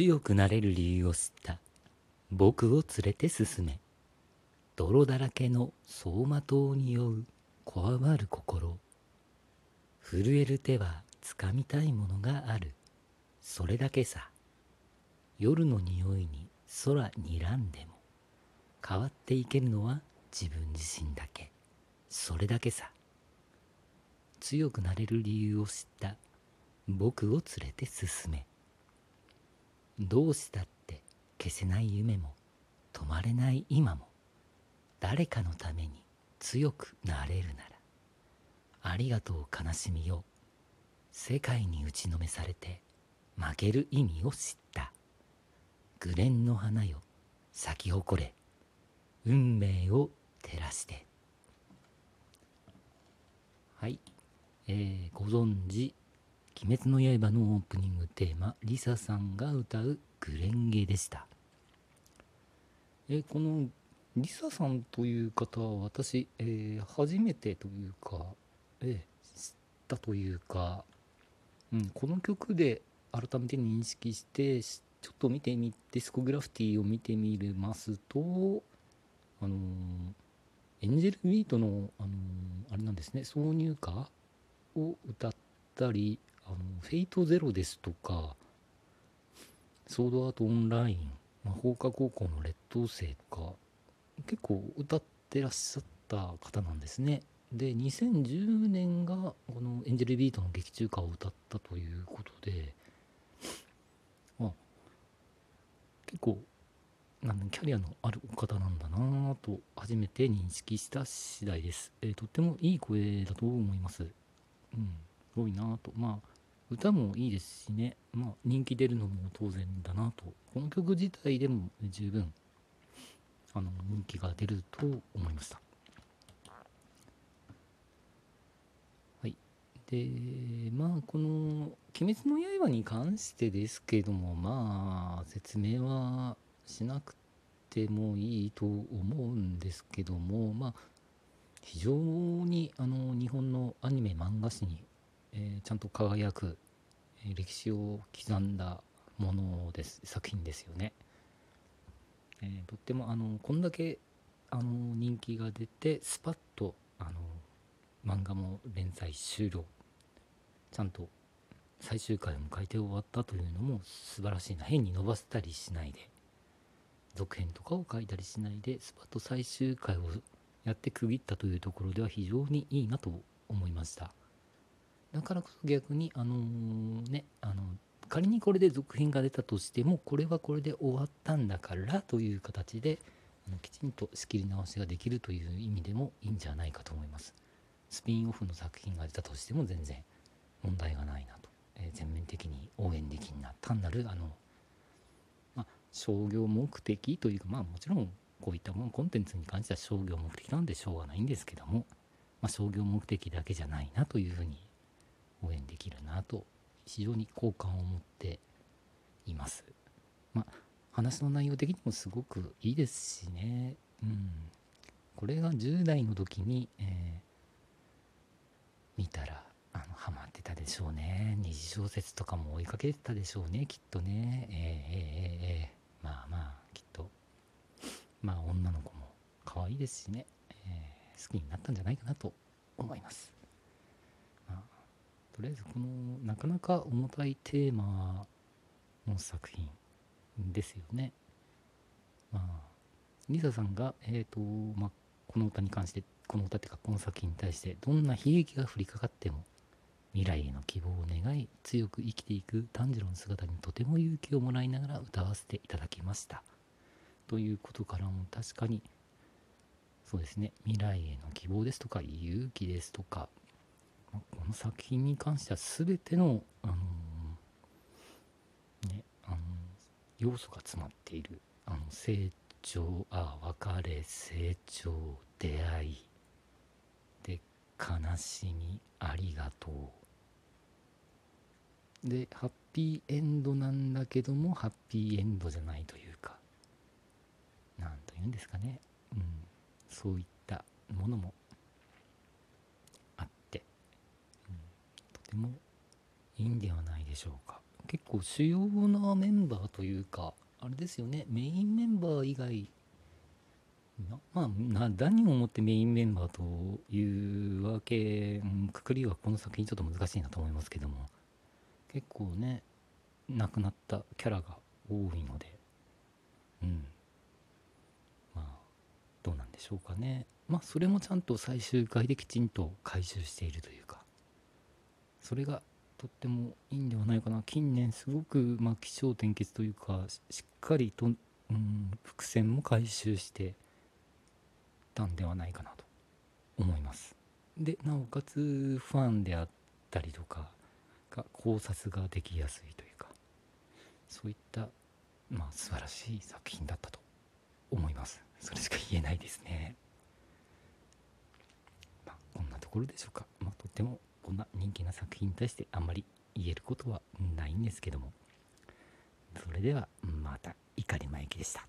強くなれる理由を知った。僕を連れて進め。泥だらけの走馬灯に酔うこわばる心。震える手はつかみたいものがある。それだけさ。夜の匂いに空にらんでも。変わっていけるのは自分自身だけ。それだけさ。強くなれる理由を知った。僕を連れて進め。どうしたって消せない夢も止まれない今も。誰かのために強くなれるなら。ありがとう悲しみよ。世界に打ちのめされて負ける意味を知った。グレンの花よ。咲き誇れ。運命を照らして。はい。えー、ご存知鬼滅の刃のオープニングテーマ、 LiSAさんが歌う紅蓮華でした。えこの LiSAさんという方は私、えー、初めてというか、えー、知ったというか、うん、この曲で改めて認識してちょっと見てみディスコグラフィティを見てみますとあのー、エンジェルビートの、あのー、あれなんですね挿入歌を歌ったりあのフェイトゼロですとか、ソードアートオンライン、魔法科高校の劣等生とか、結構歌ってらっしゃった方なんですね。で、2010年がこのエンジェルビートの劇中歌を歌ったということで、あ、結構、なんキャリアのあるお方なんだなぁと初めて認識した次第です。えー、とってもいい声だと思います。うん、すごいなぁと。まあ、歌もいいですしね、まあ、人気出るのも当然だなと。この曲自体でも十分あの人気が出ると思いました。はい。でまあこの「鬼滅の刃」に関してですけどもまあ説明はしなくてもいいと思うんですけどもまあ非常にあの日本のアニメ漫画史に、えー、ちゃんと輝く、え、歴史を刻んだものです作品ですよね。えー、とってもあのこんだけあの人気が出てスパッとあの漫画も連載終了。ちゃんと最終回を迎えて終わったというのも素晴らしいな。変に伸ばせたりしないで。続編とかを書いたりしないでスパッと最終回をやって区切ったというところでは非常にいいなと思いました。だからこそ逆にあの、ねあの仮にこれで続編が出たとしてもこれはこれで終わったんだからという形であのきちんと仕切り直しができるという意味でもいいんじゃないかと思います。スピンオフの作品が出たとしても全然問題がないなと、えー、全面的に応援できんな単なるあの、まあ、商業目的というかまあもちろんこういったものコンテンツに関しては商業目的なんでしょうがないんですけども、まあ、商業目的だけじゃないなというふうに応援できるなと非常に好感を持っています。まあ、話の内容的にもすごくいいですしね、うん、これが10代の時に、えー、見たらあのハマってたでしょうね。二次小説とかも追いかけてたでしょうねきっとね。えー、えー、えー、まあまあきっと。まあ女の子も可愛いですしね、えー、好きになったんじゃないかなと思います。とりあえずこのなかなか重たいテーマの作品ですよね。まあ、リサさんが、えーとまあ、この歌に関してこの歌っていうかこの作品に対してどんな悲劇が降りかかっても未来への希望を願い強く生きていく炭治郎の姿にとても勇気をもらいながら歌わせていただきました。ということからも確かにそうですね未来への希望ですとか勇気ですとか、この作品に関しては全ての、あの、ねあの、要素が詰まっているあの成長あ別れ成長出会いで悲しみありがとう。でハッピーエンドなんだけどもハッピーエンドじゃないというか何と言うんですかね、うん、そういったものもあって、うん、とてもいいんではないでしょうか。結構主要なメンバーというかあれですよね。メインメンバー以外まあ何をもってメインメンバーというわけ、くくりはこの作品ちょっと難しいなと思いますけども。結構ね亡くなったキャラが多いので。うん。まあどうなんでしょうかね。まあそれもちゃんと最終回できちんと回収しているというか。それがとってもいいんではないかな。近年すごくまあ起承転結というかしっかりと、うん、伏線も回収してたんではないかなと思います。でなおかつファンであったりとかが考察ができやすいというかそういったまあ素晴らしい作品だったと思います。それしか言えないですね。まあこんなところでしょうか。まあとってもこんな人気な作品に対してあんまり言えることはないんですけども。それではまた怒りまゆきでした。